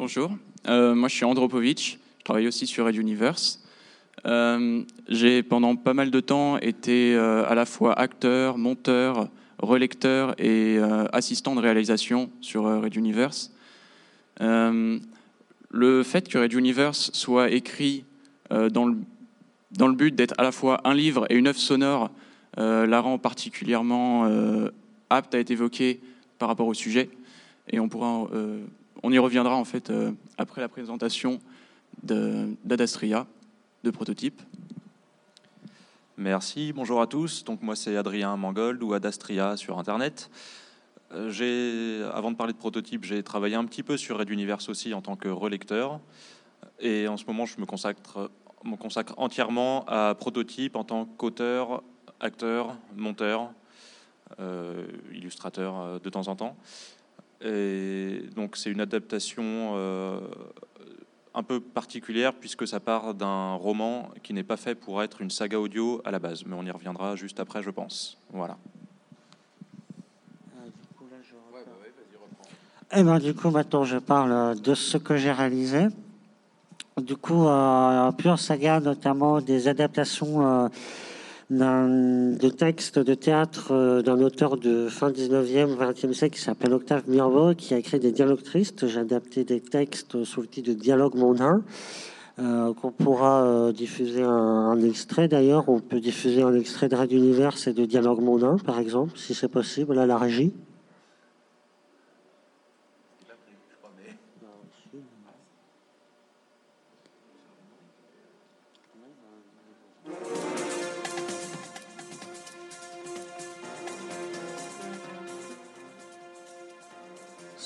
Bonjour, euh, moi je suis Andropovitch, je travaille aussi sur Red Universe. Euh, j'ai pendant pas mal de temps été euh, à la fois acteur, monteur, relecteur et assistant de réalisation sur Red Universe. le fait que Red Universe soit écrit dans le, dans, le, but d'être à la fois un livre et une œuvre sonore la rend particulièrement apte à être évoquée par rapport au sujet. Et on pourra on y reviendra en fait euh, après la présentation d'Adastria, de, prototype. Merci, bonjour à tous. Donc moi c'est Adrien Mangold ou Adastria sur Internet. Euh, avant de parler de prototype, j'ai travaillé un petit peu sur Red Universe aussi en tant que relecteur. Et en ce moment, je me consacre, me consacre entièrement à prototype en tant qu'auteur, acteur, monteur, euh, illustrateur de temps en temps. Et donc c'est une adaptation euh, un peu particulière puisque ça part d'un roman qui n'est pas fait pour être une saga audio à la base, mais on y reviendra juste après, je pense. Voilà. Et ben, du coup, maintenant, je parle de ce que j'ai réalisé. Du coup, euh, pure saga, notamment des adaptations euh, de texte de théâtre euh, d'un auteur de fin 19e, 20e siècle qui s'appelle Octave Mirbeau, qui a écrit des dialogues tristes. J'ai adapté des textes sous le titre de Dialogue mondain, euh, qu'on pourra euh, diffuser un, extrait d'ailleurs. On peut diffuser un extrait de Radio Univers et de Dialogue mondain, par exemple, si c'est possible, à la régie.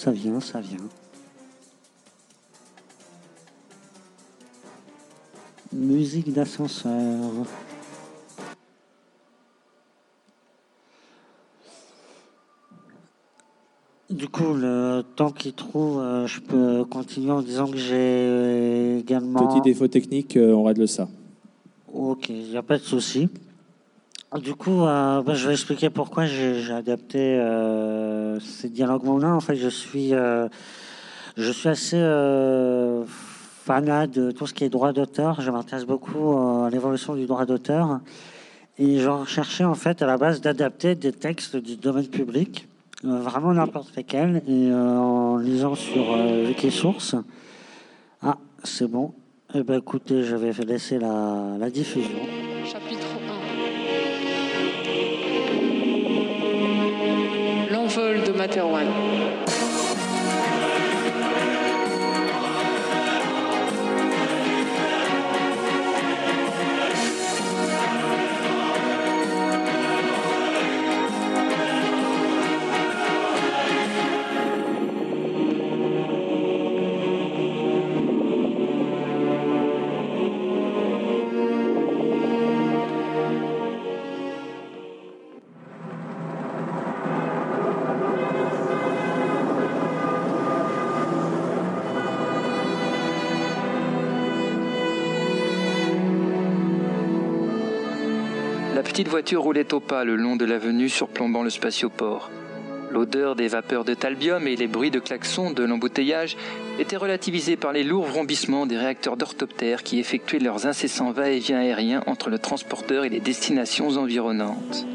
Ça vient, ça vient. Musique d'ascenseur. Du coup, le temps qu'il trouve, euh, je peux continuer en disant que j'ai également... Petit défaut technique, euh, on règle ça. Ok, il n'y a pas de souci. Du coup, euh, bah, je vais expliquer pourquoi j'ai adapté ces dialogues mondains. En fait, je suis, euh, je suis assez euh, fanat de tout ce qui est droit d'auteur. Je m'intéresse beaucoup à l'évolution du droit d'auteur. Et je recherchais en fait à la base d'adapter des textes du domaine public, vraiment n'importe lesquels, et en lisant sur Wikisource. Ah, c'est bon. Eh ben, écoutez, je vais laisser la, la diffusion. Vol de Materwan. petite voiture roulait au pas le long de l'avenue surplombant le spatioport. L'odeur des vapeurs de talbium et les bruits de klaxons de l'embouteillage étaient relativisés par les lourds vrombissements des réacteurs d'orthoptères qui effectuaient leurs incessants va-et-vient aériens entre le transporteur et les destinations environnantes.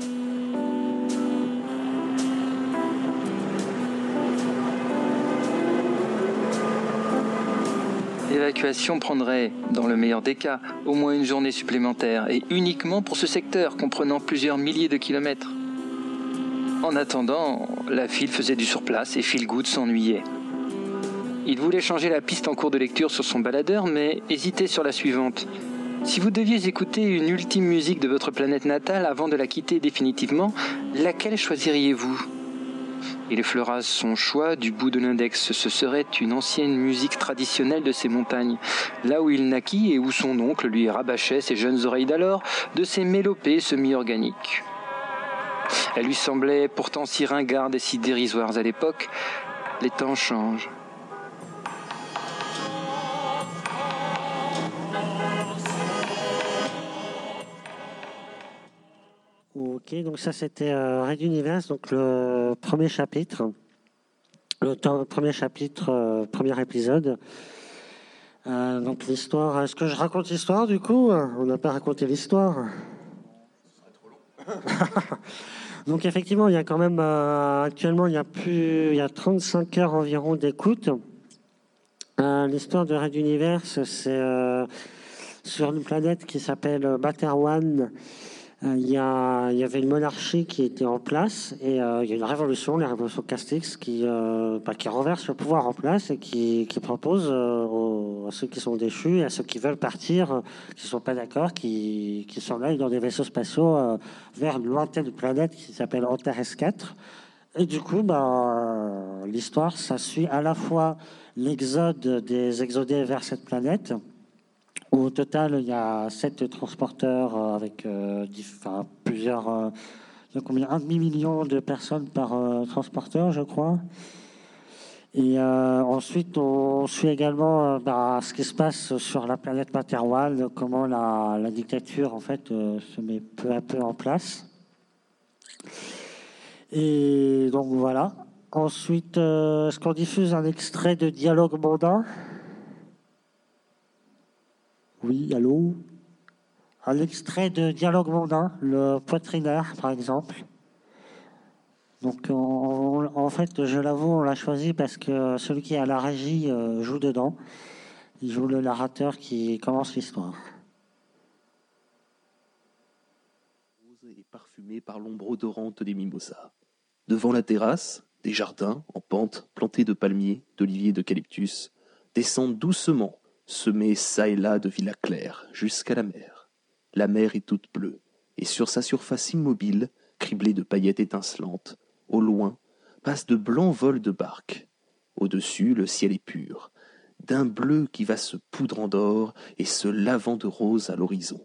L'évacuation prendrait, dans le meilleur des cas, au moins une journée supplémentaire, et uniquement pour ce secteur comprenant plusieurs milliers de kilomètres. En attendant, la file faisait du surplace et Philgood s'ennuyait. Il voulait changer la piste en cours de lecture sur son baladeur, mais hésitait sur la suivante. Si vous deviez écouter une ultime musique de votre planète natale avant de la quitter définitivement, laquelle choisiriez-vous? Il effleura son choix du bout de l'index. Ce serait une ancienne musique traditionnelle de ces montagnes, là où il naquit et où son oncle lui rabâchait ses jeunes oreilles d'alors de ses mélopées semi-organiques. Elle lui semblait pourtant si ringarde et si dérisoire à l'époque. Les temps changent. Ok, donc ça c'était euh, Red Universe, donc le premier chapitre. le premier chapitre, premier épisode. donc l'histoire, est-ce que je raconte l'histoire du coup? On n'a pas raconté l'histoire. donc effectivement, il y a quand même actuellement il y a plus, il y a 35 heures environ d'écoute. l'histoire de Red Universe, c'est sur une planète qui s'appelle Baterwan. Euh, il y, a, il y, avait une monarchie qui était en place et euh, il y a une révolution, la révolution Castix, qui, euh, bah, renverse le pouvoir en place et qui, propose à ceux qui sont déchus et à ceux qui veulent partir, qui ne sont pas d'accord, qui, qui s'en aillent dans des vaisseaux spatiaux vers une lointaine planète qui s'appelle Antares 4. Et du coup, bah, l'histoire, ça suit à la fois l'exode des exodés vers cette planète, au total, il y a sept transporteurs euh, avec euh, plusieurs. Euh, Un demi-million de personnes par transporteur, je crois. Et ensuite, on suit également bah, ce qui se passe sur la planète Materwal, comment la, dictature en fait se met peu à peu en place. Et donc voilà. Ensuite, est-ce qu'on diffuse un extrait de Dialogue mondain? Oui, allô? Un extrait de Dialogue mondain, le poitrinaire, par exemple. Donc, en fait, je l'avoue, on l'a choisi parce que celui qui est à la régie euh, joue dedans. Il joue le narrateur qui commence l'histoire. Et parfumé par l'ombre odorante des mimosas. Devant la terrasse, des jardins en pente plantés de palmiers, d'oliviers et d'eucalyptus descendent doucement semé çà et là de villas claires, jusqu'à la mer. La mer est toute bleue, et sur sa surface immobile, criblée de paillettes étincelantes, au loin, passent de blancs vols de barques. Au-dessus, le ciel est pur, d'un bleu qui va se poudrant d'or et se lavant de rose à l'horizon.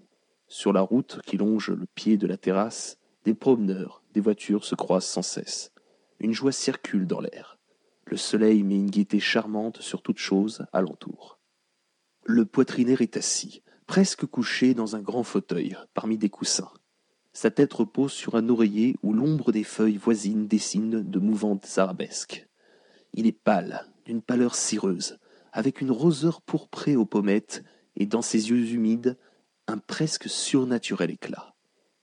Sur la route qui longe le pied de la terrasse, des promeneurs, des voitures se croisent sans cesse. Une joie circule dans l'air. Le soleil met une gaieté charmante sur toute chose alentour. Le poitrinaire est assis, presque couché dans un grand fauteuil, parmi des coussins. Sa tête repose sur un oreiller où l'ombre des feuilles voisines dessine de mouvantes arabesques. Il est pâle, d'une pâleur cireuse, avec une roseur pourprée aux pommettes et dans ses yeux humides un presque surnaturel éclat.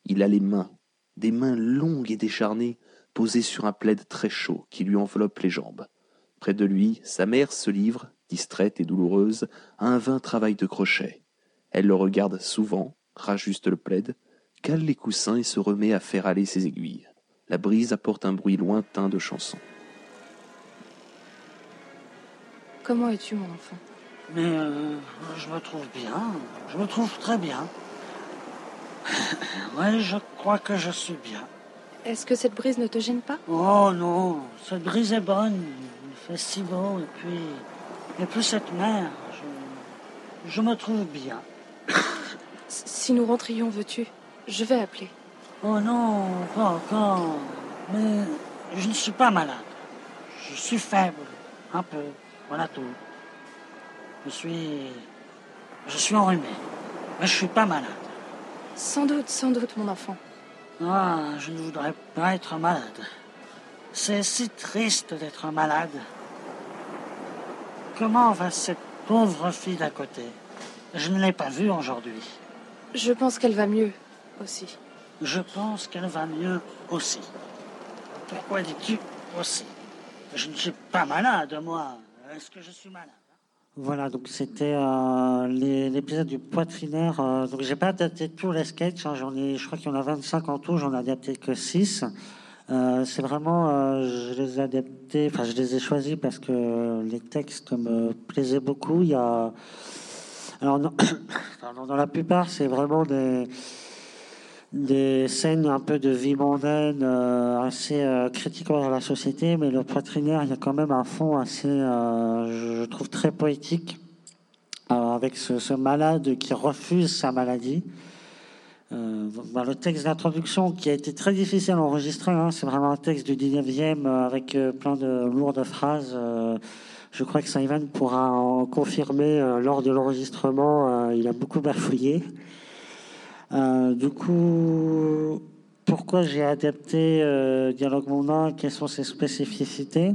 Il a les mains, des mains longues et décharnées, posées sur un plaid très chaud qui lui enveloppe les jambes. Près de lui, sa mère se livre, distraite et douloureuse, à un vain travail de crochet. Elle le regarde souvent, rajuste le plaid, cale les coussins et se remet à faire aller ses aiguilles. La brise apporte un bruit lointain de chansons. Comment es-tu, mon enfant? Mais euh, je me trouve bien. Je me trouve très bien. oui, je crois que je suis bien. Est-ce que cette brise ne te gêne pas? Oh non, cette brise est bonne. Il fait si beau et puis et puis cette mer, je, me trouve bien. Si nous rentrions, veux-tu? Je vais appeler. Oh non, pas encore. Mais je ne suis pas malade. Je suis faible, un peu. Voilà tout. Je suis. Je suis enrhumé. Mais je suis pas malade. Sans doute, sans doute, mon enfant. Ah, je ne voudrais pas être malade. C'est si triste d'être malade. Comment va cette pauvre fille d'à côté? Je ne l'ai pas vue aujourd'hui. Je pense qu'elle va mieux aussi. Je pense qu'elle va mieux aussi. Pourquoi dis-tu aussi? Je ne suis pas malade, moi. Est-ce que je suis malade? Voilà, donc c'était euh, l'épisode du poitrinaire. Euh, donc j'ai pas adapté tous les sketchs. Hein, j'en ai, je crois qu'il y en a 25 en tout. J'en ai adapté que 6. Euh, c'est vraiment, euh, je les ai adaptés, enfin je les ai choisis parce que les textes me plaisaient beaucoup. Il y a, alors dans la plupart, c'est vraiment des des scènes un peu de vie mondaine, euh, assez critiques envers la société, mais le poitrinaire, il y a quand même un fond assez, je trouve très poétique, avec ce, ce malade qui refuse sa maladie. Euh, le texte d'introduction qui a été très difficile à enregistrer, hein, c'est vraiment un texte du 19e euh, avec euh, plein de lourdes phrases. je crois que Simon pourra en confirmer lors de l'enregistrement. il a beaucoup bafouillé. du coup, pourquoi j'ai adapté Dialogue Mondain Quelles sont ses spécificités?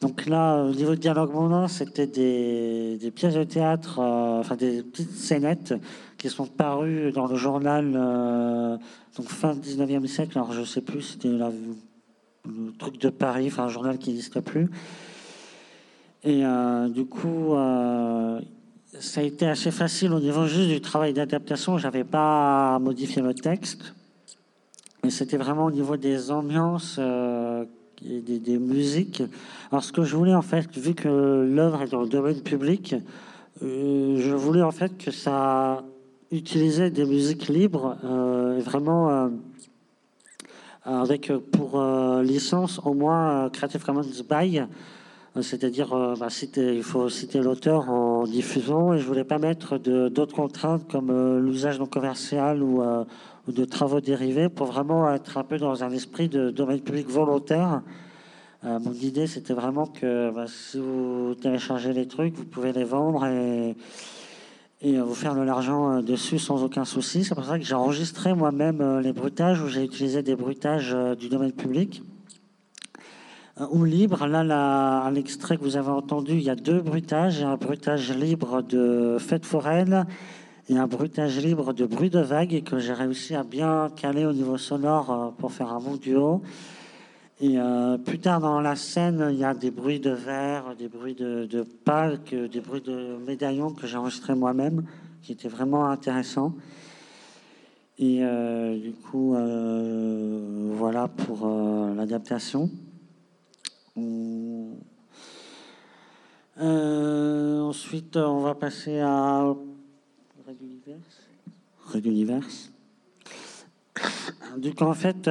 Donc là, au niveau de dialogue mondain, c'était des, des, pièces de théâtre, euh, enfin des petites scénettes qui sont parues dans le journal euh, donc fin 19e siècle. Alors je sais plus, c'était le truc de Paris, un journal qui n'existe plus. Et euh, du coup, euh, ça a été assez facile au niveau juste du travail d'adaptation. J'avais pas à modifier le texte. Mais c'était vraiment au niveau des ambiances et des, musiques. Alors, ce que je voulais, en fait, vu que l'œuvre est dans le domaine public, je voulais, en fait, que ça utilisait des musiques libres, vraiment avec pour licence au moins Creative Commons by c'est-à-dire euh, bah, il faut citer l'auteur en diffusant, et je voulais pas mettre d'autres contraintes comme euh, l'usage non commercial euh, ou, de travaux dérivés pour vraiment être un peu dans un esprit de domaine public volontaire. mon idée, c'était vraiment que bah, si vous téléchargez les trucs, vous pouvez les vendre et, et vous faire de l'argent dessus sans aucun souci. C'est pour ça que j'ai enregistré moi-même les bruitages, où j'ai utilisé des bruitages du domaine public ou libre. Là, à l'extrait que vous avez entendu, il y a deux bruitages. un bruitage libre de fête foraine et un bruitage libre de bruit de vague que j'ai réussi à bien caler au niveau sonore euh, pour faire un bon duo. Et euh, plus tard dans la scène, il y a des bruits de verre, des bruits de, de palques, des bruits de médaillons que j'ai enregistrés moi-même, qui étaient vraiment intéressants. Et euh, du coup, voilà pour l'adaptation. Euh, ensuite, on va passer à Red Universe. Red Universe. Coup, en fait,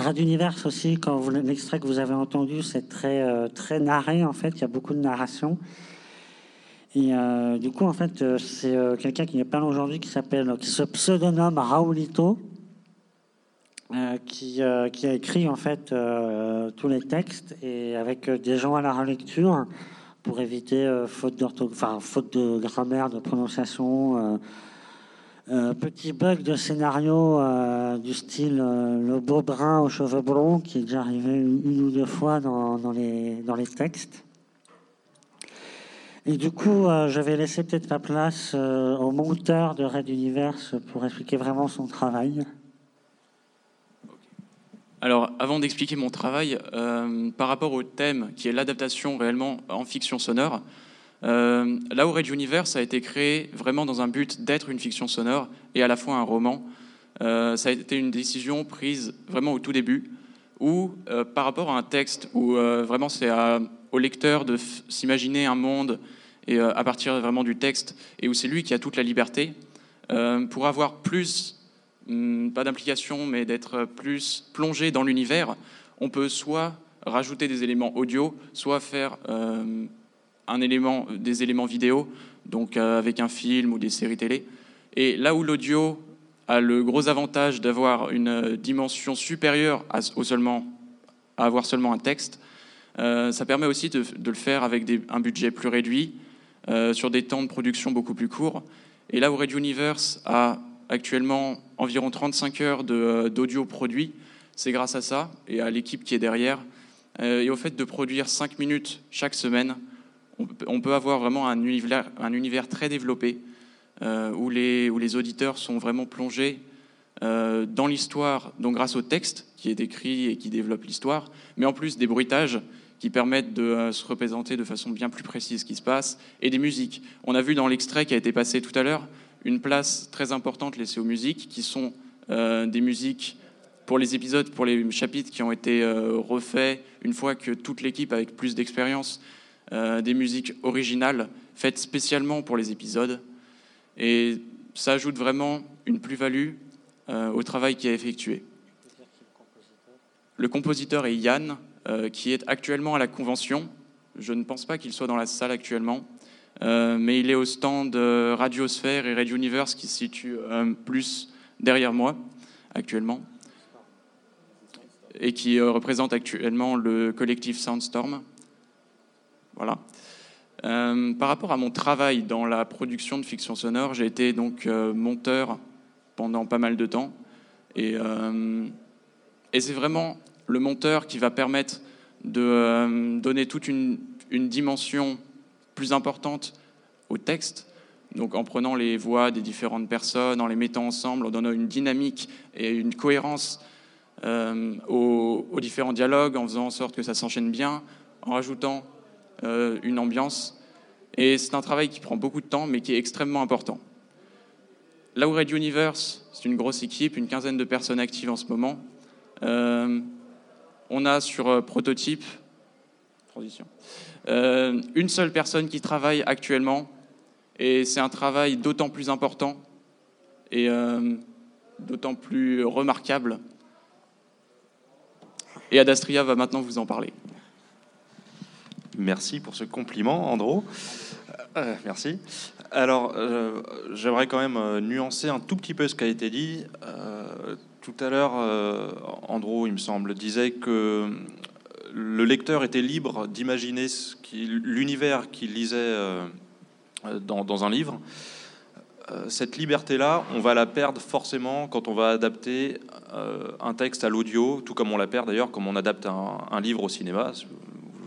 euh, Red Universe aussi, quand l'extrait que vous avez entendu, c'est très, euh, très narré, en fait. Il y a beaucoup de narration. Et du coup, en fait, c'est quelqu'un qui n'est pas là aujourd'hui, qui s'appelle, qui se pseudonyme Raulito, euh, qui, euh, qui, a écrit en fait euh, tous les textes et avec des gens à la relecture pour éviter faute, faute de grammaire, de prononciation, petit bug de scénario du style le beau brun aux cheveux blonds qui est déjà arrivé une, ou deux fois dans, dans, les, dans les textes. Et du coup, je vais laisser peut-être la place au monteur de Red Universe pour expliquer vraiment son travail. Alors, avant d'expliquer mon travail, euh, par rapport au thème qui est l'adaptation réellement en fiction sonore, euh, là où Red Universe a été créé vraiment dans un but d'être une fiction sonore et à la fois un roman, euh, ça a été une décision prise vraiment au tout début, où par rapport à un texte où vraiment c'est au lecteur de s'imaginer un monde et à partir vraiment du texte et où c'est lui qui a toute la liberté, pour avoir plus Hmm, pas d'implication, mais d'être plus plongé dans l'univers, on peut soit rajouter des éléments audio, soit faire euh, un élément, des éléments vidéo, donc euh, avec un film ou des séries télé. Et là où l'audio a le gros avantage d'avoir une dimension supérieure à, seulement, à avoir seulement un texte, euh, ça permet aussi de, le faire avec un budget plus réduit, sur des temps de production beaucoup plus courts. Et là où Red Universe a actuellement environ 35 heures euh, d'audio produit. C'est grâce à ça et à l'équipe qui est derrière. Euh, et au fait de produire 5 minutes chaque semaine, on peut avoir vraiment un univers, un univers très développé euh, où, les, auditeurs sont vraiment plongés dans l'histoire, donc grâce au texte qui est écrit et qui développe l'histoire, mais en plus des bruitages qui permettent de se représenter de façon bien plus précise ce qui se passe, et des musiques. On a vu dans l'extrait qui a été passé tout à l'heure, une place très importante laissée aux musiques, qui sont euh, des musiques pour les épisodes, pour les chapitres qui ont été euh, refaits une fois que toute l'équipe, avec plus d'expérience, euh, des musiques originales faites spécialement pour les épisodes. Et ça ajoute vraiment une plus-value au travail qui est effectué. Le compositeur est Yann, qui est actuellement à la convention. Je ne pense pas qu'il soit dans la salle actuellement. Euh, mais il est au stand Radiosphère et Radio Universe qui se situe euh, plus derrière moi actuellement et qui euh, représente actuellement le collectif Soundstorm. Voilà. par rapport à mon travail dans la production de fiction sonore, j'ai été donc monteur pendant pas mal de temps. Et, et c'est vraiment le monteur qui va permettre de donner toute une, dimension plus importante au texte, donc en prenant les voix des différentes personnes, en les mettant ensemble, en donnant une dynamique et une cohérence aux, différents dialogues, en faisant en sorte que ça s'enchaîne bien, en rajoutant une ambiance. Et c'est un travail qui prend beaucoup de temps, mais qui est extrêmement important. Là où Red Universe, c'est une grosse équipe, une quinzaine de personnes actives en ce moment. Euh, on a sur euh, Prototype euh, une seule personne qui travaille actuellement, et c'est un travail d'autant plus important et d'autant plus remarquable. Et Adastria va maintenant vous en parler. Merci pour ce compliment, Andro. merci. Alors, euh, j'aimerais quand même euh, nuancer un tout petit peu ce qui a été dit. Euh, tout à l'heure, Andro, il me semble, disait que le lecteur était libre d'imaginer l'univers qu'il lisait dans, un livre. Cette liberté-là, on va la perdre forcément quand on va adapter un texte à l'audio, tout comme on la perd d'ailleurs, comme on adapte un livre au cinéma.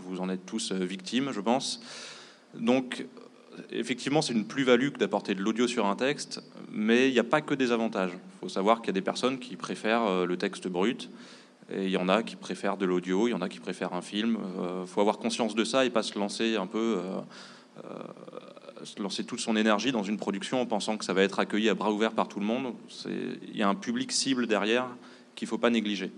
Vous en êtes tous victimes, je pense. Donc, effectivement, c'est une plus-value que d'apporter de l'audio sur un texte, mais il n'y a pas que des avantages. Il faut savoir qu'il y a des personnes qui préfèrent euh, le texte brut, et il y en a qui préfèrent de l'audio, il y en a qui préfèrent un film. Il euh, faut avoir conscience de ça et pas se lancer un peu, euh, lancer toute son énergie dans une production en pensant que ça va être accueilli à bras ouverts par tout le monde. Il y a un public cible derrière qu'il ne faut pas négliger.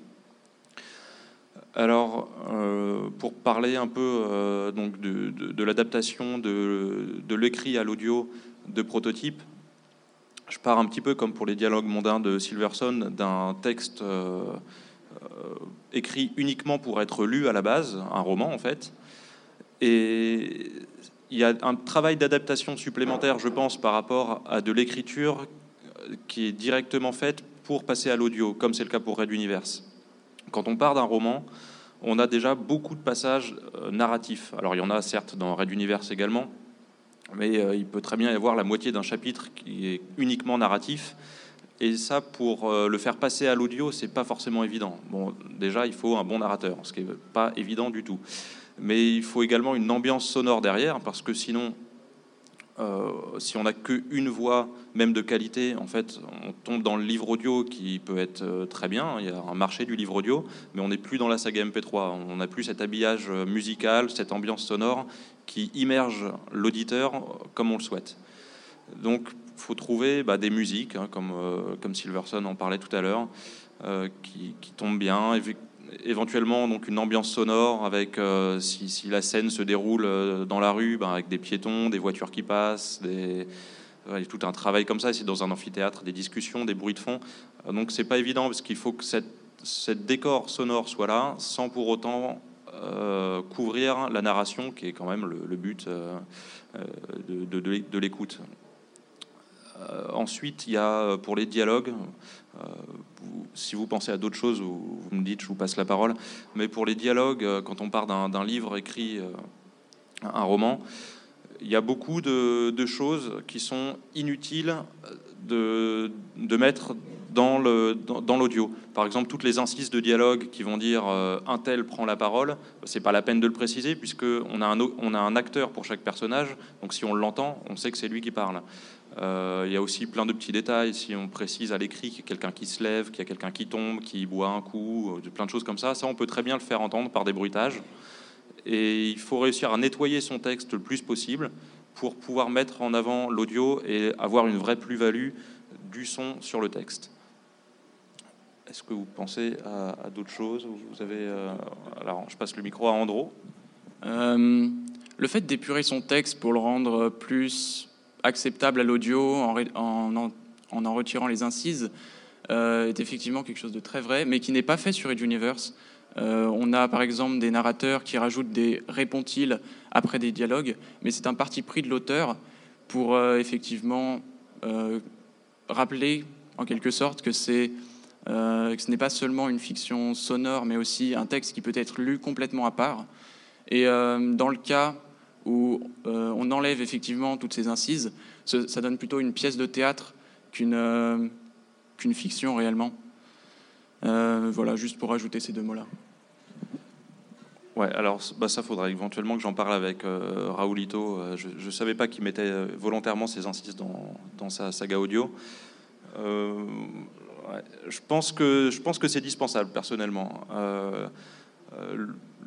Alors, euh, pour parler un peu euh, donc de, l'adaptation de, l'écrit à l'audio de prototype, je pars un petit peu comme pour les dialogues mondains de Silverson d'un texte euh, écrit uniquement pour être lu à la base, un roman en fait. Et il y a un travail d'adaptation supplémentaire, je pense, par rapport à de l'écriture qui est directement faite pour passer à l'audio, comme c'est le cas pour Red Universe. Quand on part d'un roman, on a déjà beaucoup de passages euh, narratifs. Alors il y en a certes dans Red Universe également, mais euh, il peut très bien y avoir la moitié d'un chapitre qui est uniquement narratif. Et ça, pour euh, le faire passer à l'audio, c'est pas forcément évident. Bon, déjà, il faut un bon narrateur, ce qui n'est pas évident du tout. Mais il faut également une ambiance sonore derrière, parce que sinon, si on n'a qu'une voix, même de qualité, en fait, on tombe dans le livre audio qui peut être euh, très bien. Il y a un marché du livre audio, mais on n'est plus dans la saga MP3. On n'a plus cet habillage euh, musical, cette ambiance sonore qui immerge l'auditeur comme on le souhaite. Donc, il faut trouver bah, des musiques, hein, comme, comme Silverson en parlait tout à l'heure, qui, qui, tombent bien éventuellement donc une ambiance sonore avec euh, si, la scène se déroule euh, dans la rue, ben, avec des piétons, des voitures qui passent, des, tout un travail comme ça. C'est dans un amphithéâtre, des discussions, des bruits de fond. Euh, donc c'est pas évident parce qu'il faut que cette, décor sonore soit là, sans pour autant couvrir la narration, qui est quand même le, but de l'écoute. ensuite, il y a pour les dialogues si vous pensez à d'autres choses, vous, me dites, je vous passe la parole. Mais pour les dialogues, euh, quand on part d'un livre écrit, euh, un roman, il y a beaucoup de, choses qui sont inutiles de, de mettre dans l'audio. Par exemple, toutes les incises de dialogue qui vont dire euh, un tel prend la parole, c'est pas la peine de le préciser puisque on a, un, on a un acteur pour chaque personnage. Donc si on l'entend, on sait que c'est lui qui parle. Euh, il y a aussi plein de petits détails. Si on précise à l'écrit qu'il y a quelqu'un qui se lève, qu'il y a quelqu'un qui tombe, qui boit un coup, euh, plein de choses comme ça, ça on peut très bien le faire entendre par des bruitages. Et il faut réussir à nettoyer son texte le plus possible pour pouvoir mettre en avant l'audio et avoir une vraie plus-value du son sur le texte. Est-ce que vous pensez à, d'autres choses Vous avez, euh, alors, je passe le micro à Andro. le fait d'épurer son texte pour le rendre plus acceptable à l'audio en, en, en, retirant les incises euh, est effectivement quelque chose de très vrai, mais qui n'est pas fait sur Edge Universe. Euh, on a par exemple des narrateurs qui rajoutent des répondent-ils après des dialogues, mais c'est un parti pris de l'auteur pour euh, effectivement rappeler en quelque sorte que, c'est, que ce n'est pas seulement une fiction sonore, mais aussi un texte qui peut être lu complètement à part. Et dans le cas où euh, on enlève effectivement toutes ces incises, ça donne plutôt une pièce de théâtre qu'une euh, fiction réellement. Euh, voilà, juste pour ajouter ces deux mots-là. Ouais, alors bah, ça faudrait éventuellement que j'en parle avec Raoulito. Je ne savais pas qu'il mettait volontairement ses incises dans, sa saga audio. Je pense que je pense que c'est dispensable personnellement.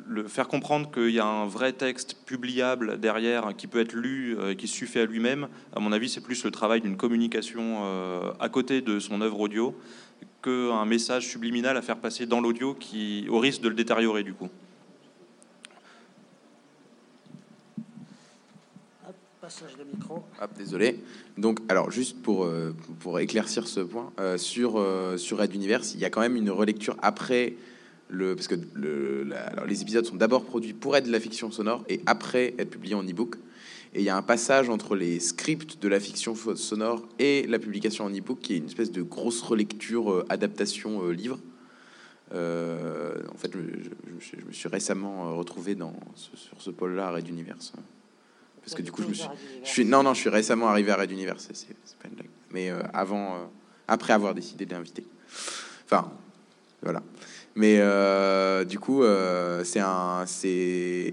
Euh, euh, le faire comprendre qu'il y a un vrai texte publiable derrière qui peut être lu et qui suffit à lui-même, à mon avis, c'est plus le travail d'une communication euh, à côté de son œuvre audio qu'un message subliminal à faire passer dans l'audio qui au risque de le détériorer du coup. Passage de micro. Hop, désolé. Donc, alors, juste pour, euh, pour éclaircir ce point, euh, sur, euh, sur Red Universe, il y a quand même une relecture après le. Parce que le, la- alors, les épisodes sont d'abord produits pour être de la fiction sonore et après être publiés en e-book. Et il y a un passage entre les scripts de la fiction sonore et la publication en e-book qui est une espèce de grosse relecture, euh, adaptation euh, livre. Euh, en fait, je, je- je- je me suis récemment retrouvé dans ce- sur ce pôle-là à Red Universe. Parce que du coup, je me suis. Je suis, non, non, je suis récemment arrivé à Red Universe, c'est pas une blague. Mais avant, après avoir décidé de l'inviter. Enfin, voilà. Mais euh, du coup, euh, c'est un, c'est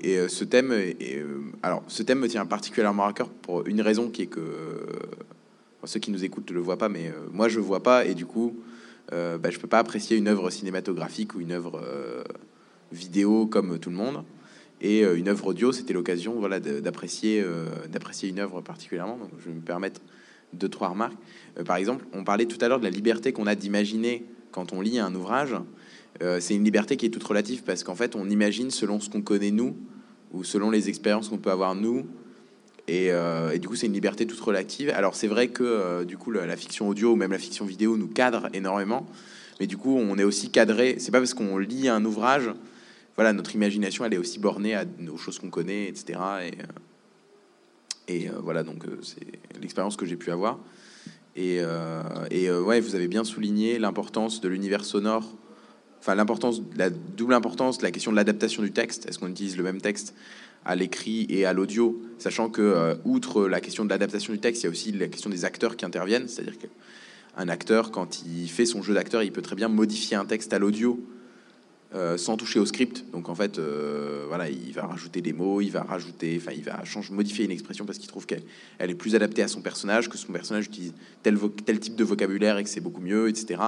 et euh, ce thème, euh, alors ce thème me tient particulièrement à cœur pour une raison qui est que ceux qui nous écoutent ne le voient pas, mais moi je vois pas et du coup, bah, je peux pas apprécier une œuvre cinématographique ou une œuvre vidéo comme tout le monde. Et une œuvre audio, c'était l'occasion voilà, d'apprécier d'apprécier une œuvre particulièrement. Donc, je vais me permettre deux, trois remarques. Par exemple, on parlait tout à l'heure de la liberté qu'on a d'imaginer quand on lit un ouvrage. Euh, c'est une liberté qui est toute relative parce qu'en fait, on imagine selon ce qu'on connaît nous ou selon les expériences qu'on peut avoir nous. Et, euh, du coup, c'est une liberté toute relative. Alors, c'est vrai que euh, du coup, la, fiction audio ou même la fiction vidéo nous cadre énormément. Mais du coup, on est aussi cadré. C'est pas parce qu'on lit un ouvrage voilà, notre imagination, elle est aussi bornée à nos choses qu'on connaît, etc. Et, voilà, donc c'est l'expérience que j'ai pu avoir. Et, et ouais, vous avez bien souligné l'importance de l'univers sonore, enfin l'importance, la double importance, la question de l'adaptation du texte. Est-ce qu'on utilise le même texte à l'écrit et à l'audio, sachant que euh, outre la question de l'adaptation du texte, il y a aussi la question des acteurs qui interviennent, c'est-à-dire qu'un acteur, quand il fait son jeu d'acteur, il peut très bien modifier un texte à l'audio euh, sans toucher au script. Donc en fait, euh, voilà, il va rajouter des mots, il va rajouter, enfin, il va changer, modifier une expression parce qu'il trouve qu'elle elle est plus adaptée à son personnage, que son personnage utilise tel, tel type de vocabulaire et que c'est beaucoup mieux, etc.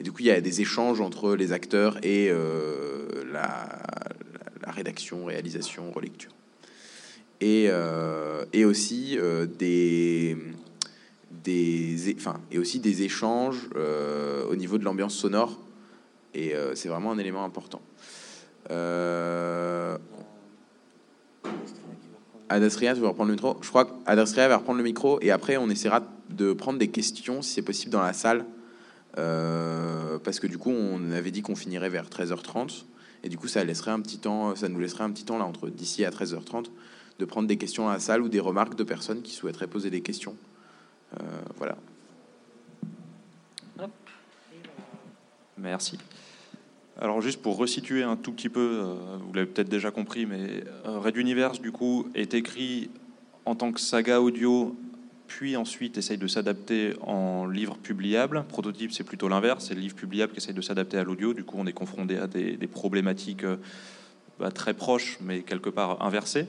Et du coup, il y a des échanges entre les acteurs et euh, la, rédaction, réalisation, relecture. Et, euh, et aussi euh, des des enfin et aussi des échanges au niveau de l'ambiance sonore et c'est vraiment un élément important. Euh... Tu veux reprendre le micro Je crois qu'Adastria va reprendre le micro et après on essaiera de prendre des questions si c'est possible dans la salle. Euh, parce que du coup on avait dit qu'on finirait vers 13h30 et du coup ça laisserait un petit temps, ça nous laisserait un petit temps là entre d'ici à 13h30 de prendre des questions à la salle ou des remarques de personnes qui souhaiteraient poser des questions. Euh, voilà. Merci. Alors juste pour resituer un tout petit peu, euh, vous l'avez peut-être déjà compris, mais Red Universe du coup est écrit en tant que saga audio, puis ensuite essaye de s'adapter en livre publiable. Prototype c'est plutôt l'inverse, c'est le livre publiable qui essaye de s'adapter à l'audio. Du coup on est confronté à des, problématiques euh, bah, très proches, mais quelque part inversées.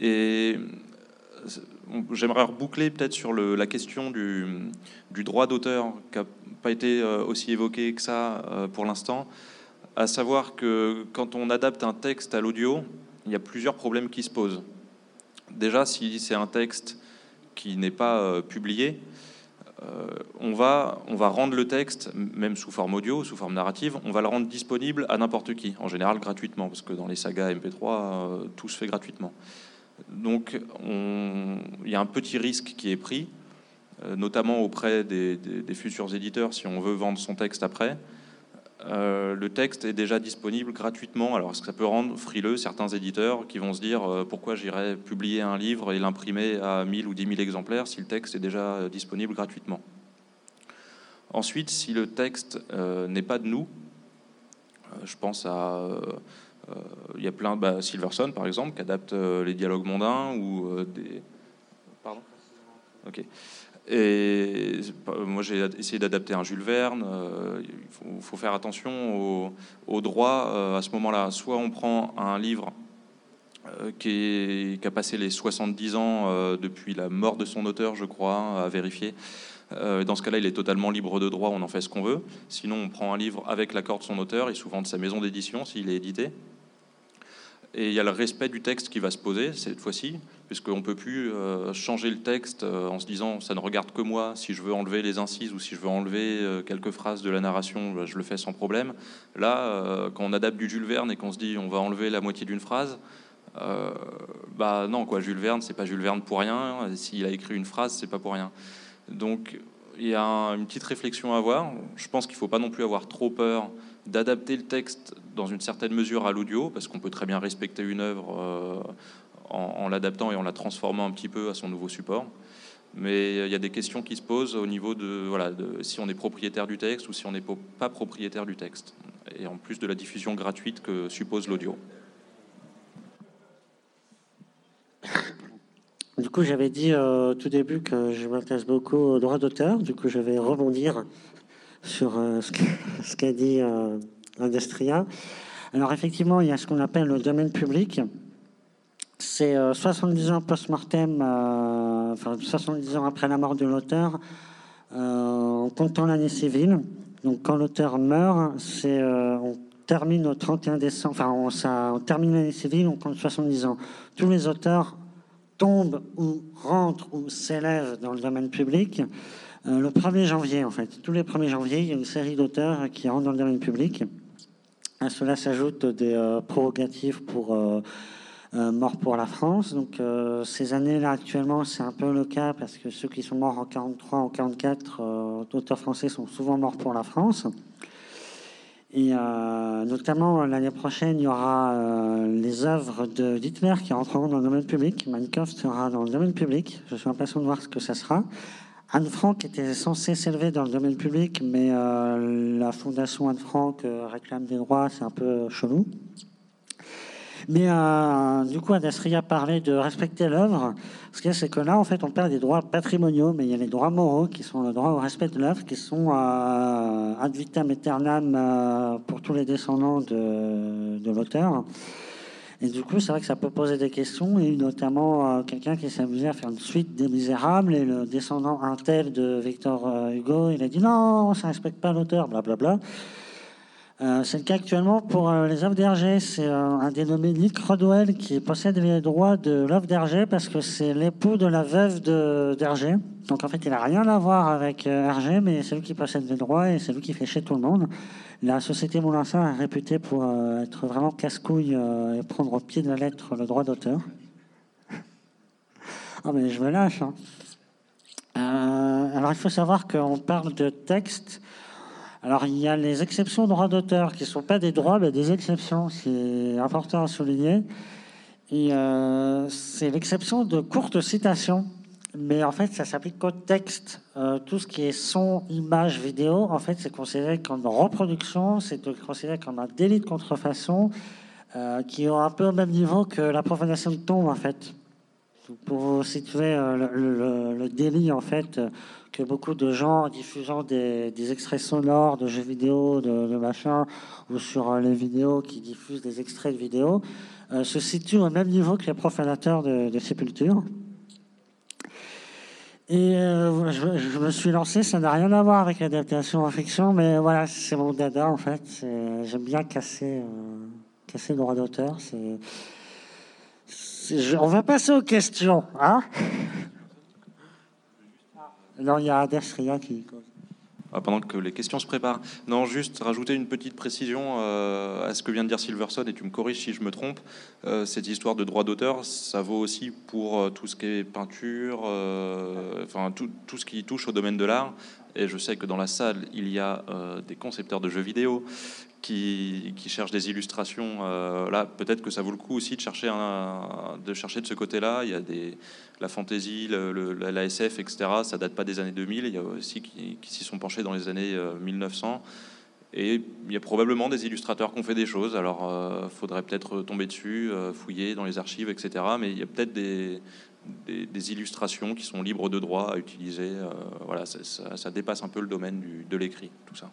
Et euh, j'aimerais reboucler peut-être sur la question du, droit d'auteur qui n'a pas été euh, aussi évoqué que ça pour l'instant, à savoir que quand on adapte un texte à l'audio, il y a plusieurs problèmes qui se posent. Déjà, si c'est un texte qui n'est pas euh, publié, euh, on, va, rendre le texte, même sous forme audio, sous forme narrative, on va le rendre disponible à n'importe qui, en général gratuitement, parce que dans les sagas MP3, euh, tout se fait gratuitement. Donc on- il y a un petit risque qui est pris, notamment auprès des- des futurs éditeurs, si on veut vendre son texte après. Euh, le texte est déjà disponible gratuitement. Alors, ça peut rendre frileux certains éditeurs qui vont se dire euh, pourquoi j'irais publier un livre et l'imprimer à 1000 ou 10 000 exemplaires si le texte est déjà disponible gratuitement? Ensuite, si le texte euh, n'est pas de nous, je pense à. Il y a plein. Bah, Silverson, par exemple, qui adapte les dialogues mondains ou des. Pardon? Ok. Et moi, j'ai essayé d'adapter un Jules Verne. il faut, faire attention au, droit à ce moment-là. Soit on prend un livre qui, qui, a passé les 70 ans depuis la mort de son auteur, je crois, à vérifier. Euh, dans ce cas-là, il est totalement libre de droit, on en fait ce qu'on veut. Sinon, on prend un livre avec l'accord de son auteur et souvent de sa maison d'édition s'il est édité. Et il y a le respect du texte qui va se poser cette fois-ci, puisqu'on ne peut plus euh, changer le texte euh, en se disant ça ne regarde que moi. Si je veux enlever les incises ou si je veux enlever quelques phrases de la narration, bah, je le fais sans problème. Là, quand on adapte du Jules Verne et qu'on se dit on va enlever la moitié d'une phrase, bah non, quoi, Jules Verne, c'est pas Jules Verne pour rien. S'il a écrit une phrase, c'est pas pour rien. Donc il y a une petite réflexion à avoir. Je pense qu'il ne faut pas non plus avoir trop peur d'adapter le texte dans une certaine mesure à l'audio, parce qu'on peut très bien respecter une œuvre euh, en, l'adaptant et en la transformant un petit peu à son nouveau support. Mais il y a des questions qui se posent au niveau de, voilà, si on est propriétaire du texte ou si on n'est pas propriétaire du texte, et en plus de la diffusion gratuite que suppose l'audio. Du coup, j'avais dit euh, au tout début que je m'intéresse beaucoup aux droits d'auteur. Du coup, je vais rebondir sur euh, ce qu'a dit euh, Industria. Alors, effectivement, il y a ce qu'on appelle le domaine public. C'est 70 ans post-mortem, enfin 70 ans après la mort de l'auteur, en comptant l'année civile. Donc, quand l'auteur meurt, on termine au 31 décembre, enfin, on, on termine l'année civile, on compte 70 ans. Tous les auteurs tombe ou rentre ou s'élève dans le domaine public euh, le 1er janvier, en fait. Tous les 1er janvier, il y a une série d'auteurs qui rentrent dans le domaine public. À cela s'ajoutent des euh, pour euh, morts pour la France. Donc ces années-là, actuellement, c'est un peu le cas parce que ceux qui sont morts en 43, en 44, d'auteurs français sont souvent morts pour la France. Et euh, notamment l'année prochaine, il y aura euh, les œuvres de Hitler qui rentreront dans le domaine public. Minecraft sera dans le domaine public. Je suis impatient de voir ce que ça sera. Anne Frank était censée s'élever dans le domaine public, mais euh, la fondation Anne Frank réclame des droits, c'est un peu chelou. Mais euh, du coup, Adastria parlait de respecter l'œuvre. Ce qu'il y a, c'est que là, en fait, on perd des droits patrimoniaux, mais il y a les droits moraux qui sont le droit au respect de l'œuvre, qui sont euh, ad vitam aeternam euh, pour tous les descendants de, de l'auteur. Et du coup, c'est vrai que ça peut poser des questions, et notamment euh, quelqu'un qui amusé à faire une suite des Misérables, et le descendant un tel de Victor Hugo, il a dit non, ça respecte pas l'auteur, blablabla. Euh, c'est le cas actuellement pour euh, les œuvres d'Hergé. C'est euh, un dénommé Nick Rodwell qui possède les droits de l'œuvre d'Hergé parce que c'est l'époux de la veuve d'Hergé. Donc en fait, il n'a rien à voir avec Hergé, mais c'est lui qui possède les droits et c'est lui qui fait chez tout le monde. La société Moulinsin est réputée pour être vraiment casse-couille et prendre au pied de la lettre le droit d'auteur. Ah, mais je me lâche. Hein. alors il faut savoir qu'on parle de texte alors, il y a les exceptions droits d'auteur qui ne sont pas des droits, mais des exceptions. C'est important à souligner. Et euh, c'est l'exception de courtes citations. Mais en fait, ça s'applique qu'au texte. Euh, tout ce qui est son, image, vidéo, en fait, c'est considéré comme reproduction, c'est considéré comme un délit de contrefaçon euh, qui est un peu au même niveau que la profanation de tombe, en fait. Pour vous situer le, le, délit, en fait, que beaucoup de gens diffusant des, extraits sonores de jeux vidéo, de, de machin, ou sur euh, les vidéos qui diffusent des extraits de vidéos, euh, se situent au même niveau que les profanateurs de, de sépultures. Et euh, je, me suis lancé, ça n'a rien à voir avec l'adaptation en fiction, mais voilà, c'est mon dada en fait. J'aime bien casser, casser le droit d'auteur. On va passer aux questions, hein? Non, il y a Adastria qui. Ah, pendant que les questions se préparent. Non, juste rajouter une petite précision euh, à ce que vient de dire Silverson, et tu me corriges si je me trompe. Euh, cette histoire de droit d'auteur, ça vaut aussi pour euh, tout ce qui est peinture, enfin tout, tout, ce qui touche au domaine de l'art. Et je sais que dans la salle, il y a des concepteurs de jeux vidéo qui, cherchent des illustrations. Euh, là, peut-être que ça vaut le coup aussi de chercher, de, ce côté-là. Il y a la fantasy, le, la SF, etc. Ça date pas des années 2000. Il y a aussi qui, s'y sont penchés dans les années 1900. Euh, Et il y a probablement des illustrateurs qui ont fait des choses. Alors, euh, faudrait peut-être tomber dessus, fouiller dans les archives, etc. Mais il y a peut-être des, illustrations qui sont libres de droit à utiliser. euh, voilà, ça, dépasse un peu le domaine de l'écrit, tout ça.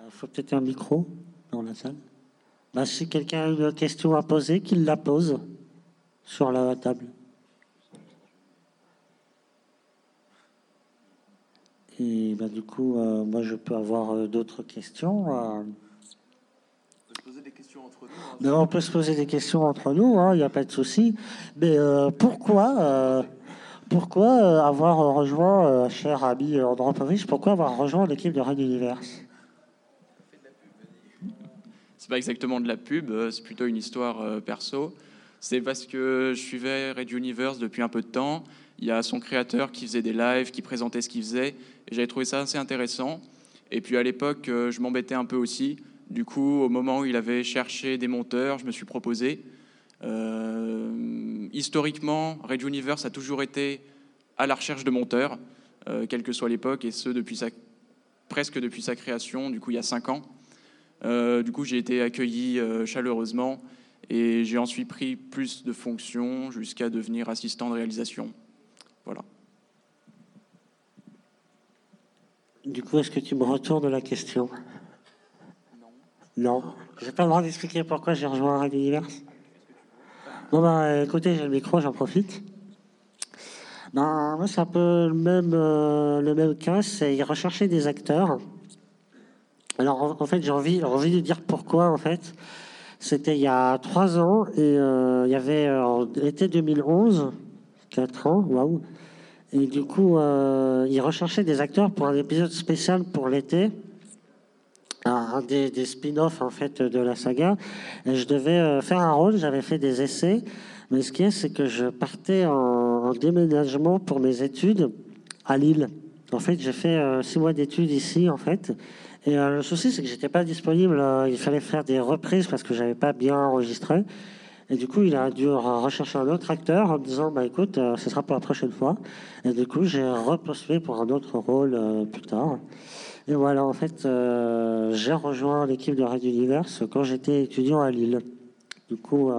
Il faut peut-être un micro dans la salle. Bah, si quelqu'un a une question à poser, qu'il la pose sur la table. Et bah, du coup, euh, moi, je peux avoir euh, d'autres questions. euh. On peut se poser des questions entre nous, il n'y a pas de souci. Mais euh, pourquoi, euh, pourquoi avoir rejoint, euh, cher ami Andropovich, pourquoi avoir rejoint l'équipe de Red Universe pas exactement de la pub, euh, c'est plutôt une histoire euh, perso. C'est parce que je suivais Red Universe depuis un peu de temps. Il y a son créateur qui faisait des lives, qui présentait ce qu'il faisait, j'avais trouvé ça assez intéressant. Et puis à l'époque, euh, je m'embêtais un peu aussi. Du coup, au moment où il avait cherché des monteurs, je me suis proposé. Historiquement, Red Universe a toujours été à la recherche de monteurs, quelle que soit l'époque, et ce depuis presque depuis sa création, du coup il y a cinq ans. Euh, du coup, j'ai été accueilli euh, chaleureusement et j'ai ensuite pris plus de fonctions jusqu'à devenir assistant de réalisation. Voilà. Du coup, est-ce que tu me retournes la question? Non. J'ai pas le droit d'expliquer pourquoi j'ai rejoint Red Universe Bon, bah, écoutez, j'ai le micro, j'en profite. Ben, moi, c'est un peu le même, euh, le même cas, c'est rechercher des acteurs. Alors, en, fait, j'ai envie, de dire pourquoi, en fait. C'était il y a trois ans, et euh, il y avait, en été 2011, quatre ans, waouh. Et du coup, euh, ils recherchaient des acteurs pour un épisode spécial pour l'été, un des, spin-offs en fait de la saga. Et je devais euh, faire un rôle, j'avais fait des essais, mais ce qui est, c'est que je partais en, en déménagement pour mes études à Lille. En fait, j'ai fait euh, six mois d'études ici, en fait. Et euh, le souci, c'est que j'étais pas disponible. euh, il fallait faire des reprises parce que j'avais pas bien enregistré. Et du coup, il a dû re- rechercher un autre acteur en me disant, bah écoute, euh, ce sera pour la prochaine fois. Et du coup, j'ai repostulé pour un autre rôle plus tard. Et voilà, en fait, j'ai rejoint l'équipe de Red Universe quand j'étais étudiant à Lille. Du coup,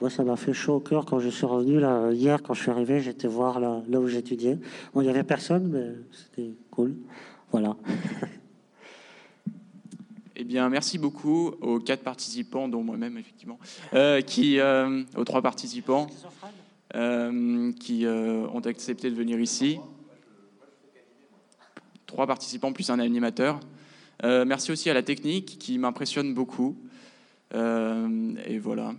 moi, ça m'a fait chaud au cœur quand je suis revenu. Là, hier, quand je suis arrivé, j'étais voir là, là où j'étudiais. Bon, il n'y avait personne, mais c'était cool. Voilà. Eh bien, merci beaucoup aux quatre participants, dont moi-même, effectivement, euh, qui, euh, aux trois participants euh, qui ont accepté de venir ici. Trois participants plus un animateur. Merci aussi à la technique qui m'impressionne beaucoup. Et voilà.